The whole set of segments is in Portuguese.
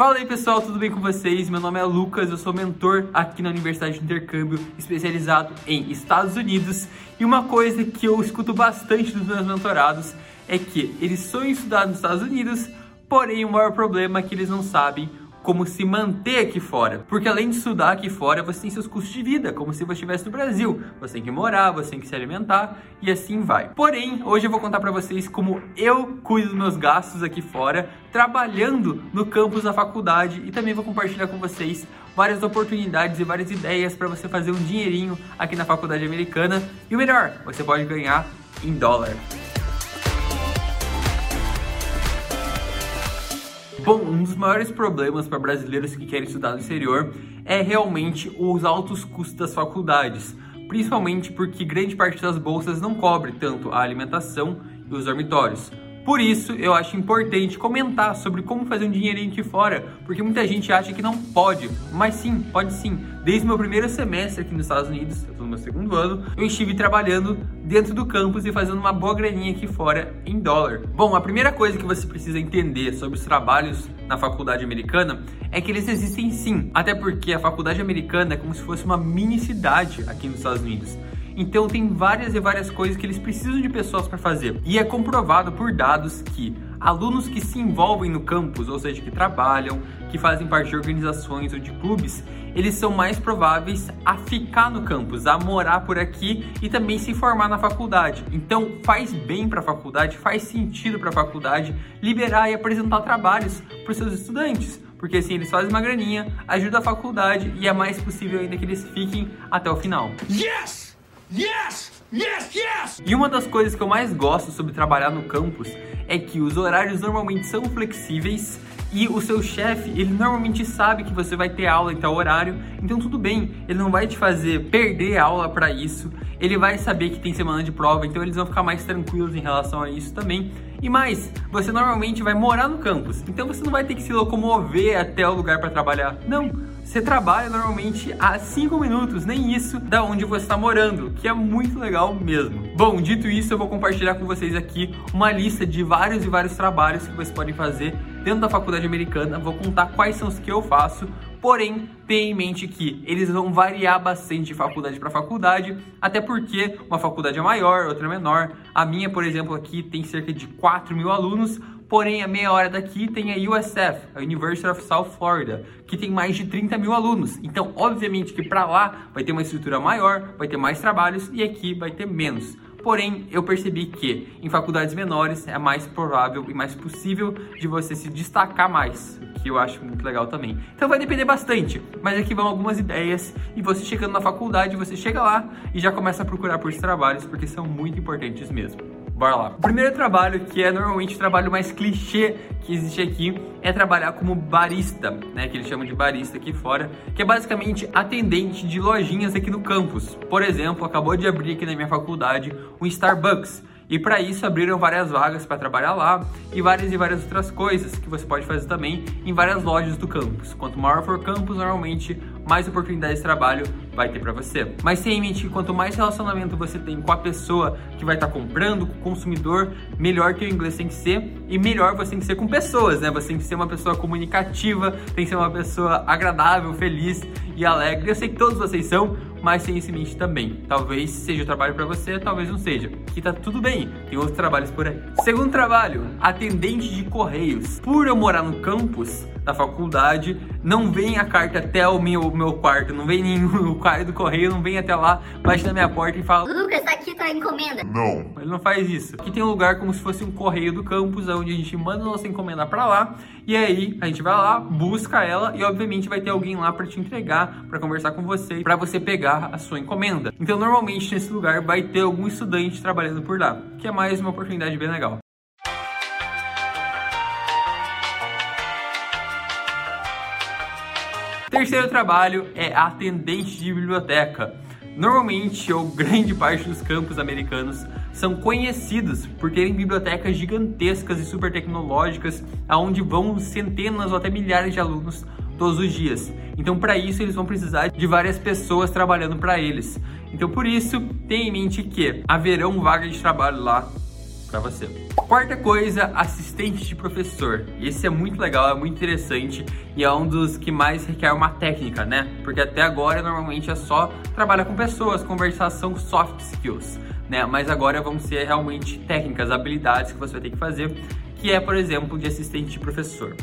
Fala aí pessoal, tudo bem com vocês? Meu nome é Lucas, eu sou mentor aqui na Universidade de Intercâmbio, especializado em Estados Unidos. E uma coisa que eu escuto bastante dos meus mentorados é que eles sonham estudar nos Estados Unidos, porém o maior problema é que eles não sabem como se manter aqui fora. Porque além de estudar aqui fora, você tem seus custos de vida, como se você estivesse no Brasil. Você tem que morar, você tem que se alimentar e assim vai. Porém, hoje eu vou contar para vocês como eu cuido dos meus gastos aqui fora, trabalhando no campus da faculdade e também vou compartilhar com vocês várias oportunidades e várias ideias para você fazer um dinheirinho aqui na faculdade americana. E o melhor, você pode ganhar em dólar. Bom, um dos maiores problemas para brasileiros que querem estudar no exterior é realmente os altos custos das faculdades, principalmente porque grande parte das bolsas não cobre tanto a alimentação e os dormitórios. Por isso, eu acho importante comentar sobre como fazer um dinheirinho aqui fora, porque muita gente acha que não pode, mas sim, pode sim. Desde meu primeiro semestre aqui nos Estados Unidos, eu tô no meu segundo ano, eu estive trabalhando dentro do campus e fazendo uma boa graninha aqui fora em dólar. Bom, a primeira coisa que você precisa entender sobre os trabalhos na faculdade americana é que eles existem sim, até porque a faculdade americana é como se fosse uma mini cidade aqui nos Estados Unidos. Então tem várias e várias coisas que eles precisam de pessoas para fazer. E é comprovado por dados que alunos que se envolvem no campus, ou seja, que trabalham, que fazem parte de organizações ou de clubes, eles são mais prováveis a ficar no campus, a morar por aqui e também se formar na faculdade. Então faz bem para a faculdade, faz sentido para a faculdade liberar e apresentar trabalhos para os seus estudantes porque assim eles fazem uma graninha, ajuda a faculdade e é mais possível ainda que eles fiquem até o final. Yes! Yes! Yes, yes! E uma das coisas que eu mais gosto sobre trabalhar no campus é que os horários normalmente são flexíveis e o seu chefe, ele normalmente sabe que você vai ter aula em tal horário, então tudo bem, ele não vai te fazer perder aula para isso, ele vai saber que tem semana de prova, então eles vão ficar mais tranquilos em relação a isso também. E mais, você normalmente vai morar no campus, então você não vai ter que se locomover até o lugar para trabalhar. Não, você trabalha normalmente a 5 minutos, nem isso, da onde você está morando, que é muito legal mesmo. Bom, dito isso, eu vou compartilhar com vocês aqui uma lista de vários e vários trabalhos que vocês podem fazer dentro da faculdade americana. Vou contar quais são os que eu faço, porém, tenha em mente que eles vão variar bastante de faculdade para faculdade, até porque uma faculdade é maior, outra é menor. A minha, por exemplo, aqui tem cerca de 4 mil alunos, Porém, a meia hora daqui tem a USF, a University of South Florida, que tem mais de 30 mil alunos. Então, obviamente que para lá vai ter uma estrutura maior, vai ter mais trabalhos e aqui vai ter menos. Porém, eu percebi que em faculdades menores é mais provável e mais possível de você se destacar mais, que eu acho muito legal também. Então vai depender bastante, mas aqui vão algumas ideias e você chegando na faculdade, você chega lá e já começa a procurar por trabalhos porque são muito importantes mesmo. Bora lá. O primeiro trabalho, que é normalmente o trabalho mais clichê que existe aqui, é trabalhar como barista, né? Que eles chamam de barista aqui fora, que é basicamente atendente de lojinhas aqui no campus. Por exemplo, acabou de abrir aqui na minha faculdade um Starbucks. E para isso abriram várias vagas para trabalhar lá e várias e várias outras coisas que você pode fazer também em várias lojas do campus. Quanto maior for o campus, normalmente mais oportunidades de trabalho vai ter para você. Mas tenha em mente que quanto mais relacionamento você tem com a pessoa que vai estar tá comprando, com o consumidor, melhor que o inglês tem que ser e melhor você tem que ser com pessoas, né? Você tem que ser uma pessoa comunicativa, tem que ser uma pessoa agradável, feliz e alegre. Eu sei que todos vocês são, mas tenha isso em mente também. Talvez seja o trabalho para você, talvez não seja. Que tá tudo bem, tem outros trabalhos por aí. Segundo trabalho, atendente de correios. Por eu morar no campus da faculdade, não vem a carta até o meu, meu quarto, não vem nenhum, o cara do correio não vem até lá, bate na minha porta e fala: Lucas, tá aqui tua encomenda. Não. Ele não faz isso. Aqui tem um lugar como se fosse um correio do campus, onde a gente manda nossa encomenda para lá, e aí a gente vai lá, busca ela e obviamente vai ter alguém lá para te entregar, para conversar com você, para você pegar a sua encomenda. Então normalmente nesse lugar vai ter algum estudante trabalhando por lá, que é mais uma oportunidade bem legal. Terceiro trabalho é atendente de biblioteca. Normalmente, ou grande parte dos campos americanos são conhecidos por terem bibliotecas gigantescas e super tecnológicas, aonde vão centenas ou até milhares de alunos todos os dias. Então, para isso, eles vão precisar de várias pessoas trabalhando para eles. Então, por isso, tenha em mente que haverão vagas de trabalho lá para você. Quarta coisa, assistente de professor. Esse é muito legal, é muito interessante e é um dos que mais requer uma técnica, né? Porque até agora normalmente é só trabalhar com pessoas, conversação, soft skills, né? Mas agora vão ser realmente técnicas, habilidades que você vai ter que fazer, que é, por exemplo, de assistente de professor.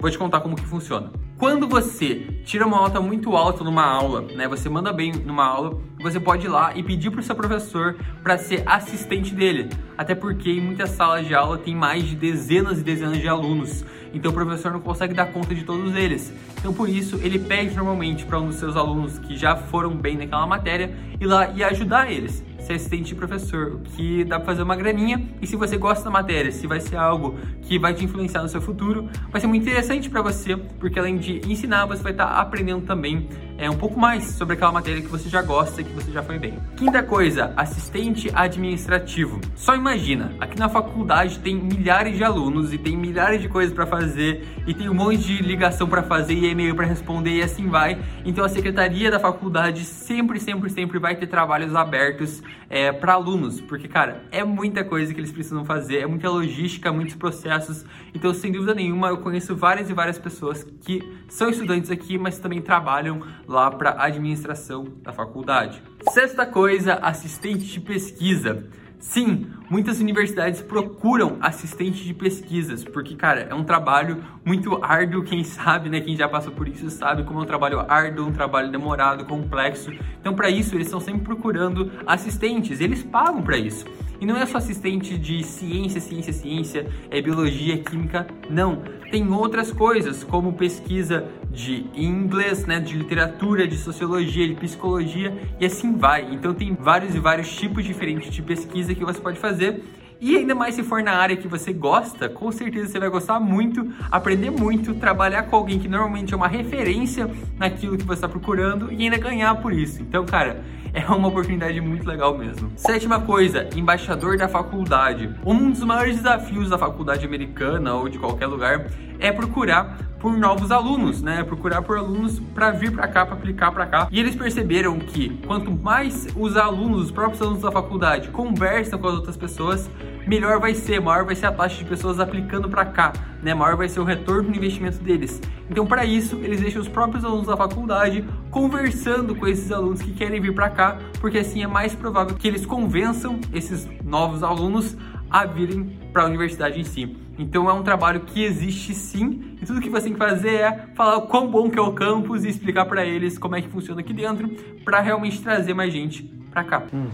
Vou te contar como que funciona. Quando você tira uma nota muito alta numa aula, né, você manda bem numa aula, você pode ir lá e pedir para o seu professor para ser assistente dele. Até porque em muitas salas de aula tem mais de dezenas e dezenas de alunos, então o professor não consegue dar conta de todos eles. Então por isso ele pede normalmente para um dos seus alunos que já foram bem naquela matéria ir lá e ajudar eles ser assistente de professor, que dá para fazer uma graninha e se você gosta da matéria, se vai ser algo que vai te influenciar no seu futuro, vai ser muito interessante para você, porque além de ensinar, você vai estar tá aprendendo também é, um pouco mais sobre aquela matéria que você já gosta e que você já foi bem. Quinta coisa, assistente administrativo. Só imagina, aqui na faculdade tem milhares de alunos e tem milhares de coisas para fazer e tem um monte de ligação para fazer e e-mail para responder e assim vai. Então a secretaria da faculdade sempre, sempre, sempre vai ter trabalhos abertos é, para alunos, porque cara, é muita coisa que eles precisam fazer, é muita logística, muitos processos. Então, sem dúvida nenhuma, eu conheço várias e várias pessoas que são estudantes aqui, mas também trabalham lá para a administração da faculdade. Sexta coisa, assistente de pesquisa. Sim, muitas universidades procuram assistente de pesquisas, porque, cara, é um trabalho muito árduo. Quem sabe, né? Quem já passou por isso sabe como é um trabalho árduo, um trabalho demorado, complexo. Então, para isso, eles estão sempre procurando assistentes, eles pagam para isso. E não é só assistente de ciência, ciência, ciência, é biologia, química, não. Tem outras coisas, como pesquisa de inglês, né, de literatura, de sociologia, de psicologia e assim vai. Então tem vários e vários tipos diferentes de pesquisa que você pode fazer e ainda mais se for na área que você gosta, com certeza você vai gostar muito, aprender muito, trabalhar com alguém que normalmente é uma referência naquilo que você está procurando e ainda ganhar por isso. Então, cara, é uma oportunidade muito legal mesmo. Sétima coisa, embaixador da faculdade. Um dos maiores desafios da faculdade americana ou de qualquer lugar é procurar por novos alunos, né? Procurar por alunos para vir para cá, para aplicar para cá. E eles perceberam que quanto mais os alunos, os próprios alunos da faculdade conversam com as outras pessoas, melhor vai ser, maior vai ser a taxa de pessoas aplicando para cá, né? Maior vai ser o retorno do investimento deles. Então, para isso, eles deixam os próprios alunos da faculdade conversando com esses alunos que querem vir para cá, porque assim é mais provável que eles convençam esses novos alunos a virem para a universidade em si. Então é um trabalho que existe sim, e tudo que você tem que fazer é falar o quão bom que é o campus e explicar para eles como é que funciona aqui dentro, para realmente trazer mais gente para cá. Hum,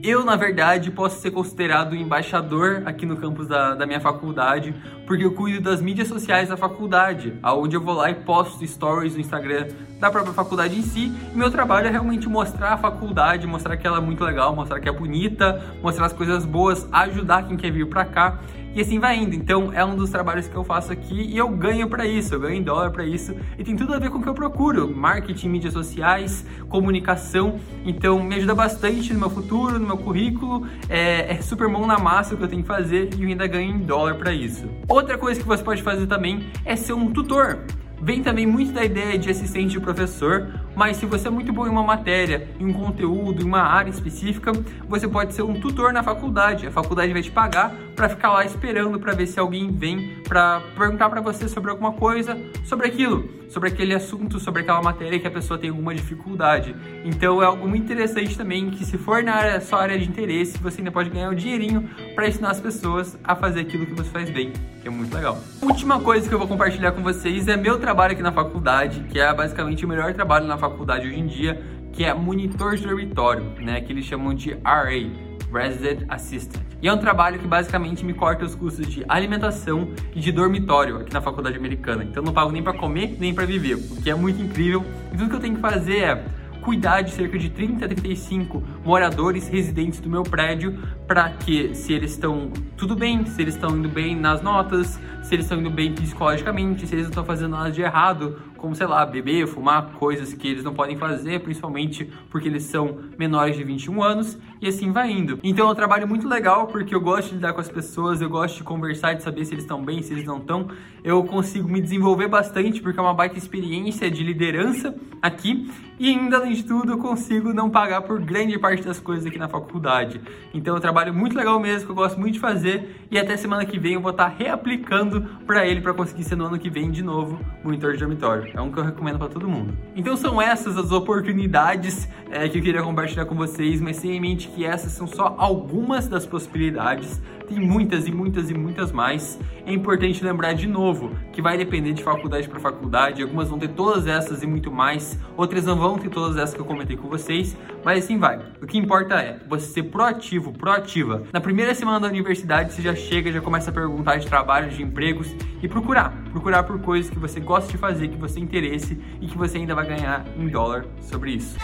eu, na verdade, posso ser considerado embaixador aqui no campus da, da minha faculdade, porque eu cuido das mídias sociais da faculdade, aonde eu vou lá e posto stories no Instagram da própria faculdade em si. E meu trabalho é realmente mostrar a faculdade, mostrar que ela é muito legal, mostrar que é bonita, mostrar as coisas boas, ajudar quem quer vir para cá e assim vai indo. Então é um dos trabalhos que eu faço aqui e eu ganho para isso, eu ganho em dólar para isso e tem tudo a ver com o que eu procuro: marketing, mídias sociais, comunicação. Então me ajuda bastante no meu futuro, no meu currículo. É, é super mão na massa o que eu tenho que fazer e eu ainda ganho em dólar para isso. Outra coisa que você pode fazer também é ser um tutor. Vem também muito da ideia de assistente de professor, mas se você é muito bom em uma matéria, em um conteúdo, em uma área específica, você pode ser um tutor na faculdade. A faculdade vai te pagar para ficar lá esperando para ver se alguém vem para perguntar para você sobre alguma coisa, sobre aquilo, sobre aquele assunto, sobre aquela matéria que a pessoa tem alguma dificuldade. Então é algo muito interessante também que se for na área, sua área de interesse, você ainda pode ganhar um dinheirinho para ensinar as pessoas a fazer aquilo que você faz bem, que é muito legal. última coisa que eu vou compartilhar com vocês é meu trabalho aqui na faculdade, que é basicamente o melhor trabalho na faculdade hoje em dia, que é monitor de dormitório, né, que eles chamam de RA, Resident Assistant. E é um trabalho que basicamente me corta os custos de alimentação e de dormitório aqui na faculdade americana. Então não pago nem para comer, nem para viver, o que é muito incrível. E tudo que eu tenho que fazer é cuidar de cerca de 30 a 35 moradores residentes do meu prédio para que se eles estão tudo bem, se eles estão indo bem nas notas, se eles estão indo bem psicologicamente, se eles não estão fazendo nada de errado como sei lá, beber, fumar, coisas que eles não podem fazer, principalmente porque eles são menores de 21 anos, e assim vai indo. Então é um trabalho muito legal porque eu gosto de lidar com as pessoas, eu gosto de conversar, de saber se eles estão bem, se eles não estão. Eu consigo me desenvolver bastante porque é uma baita experiência de liderança aqui e ainda além de tudo eu consigo não pagar por grande parte das coisas aqui na faculdade. Então é um trabalho muito legal mesmo, que eu gosto muito de fazer e até semana que vem eu vou estar reaplicando para ele para conseguir ser no ano que vem de novo monitor de dormitório. É um que eu recomendo para todo mundo. Então são essas as oportunidades é, que eu queria compartilhar com vocês, mas tenha em mente que essas são só algumas das possibilidades. Tem muitas e muitas e muitas mais. É importante lembrar de novo que vai depender de faculdade para faculdade. Algumas vão ter todas essas e muito mais, outras não vão ter todas essas que eu comentei com vocês, mas assim vai. O que importa é você ser proativo, proativa. Na primeira semana da universidade, você já chega, já começa a perguntar de trabalhos, de empregos e procurar. Procurar por coisas que você gosta de fazer, que você interesse e que você ainda vai ganhar em dólar sobre isso.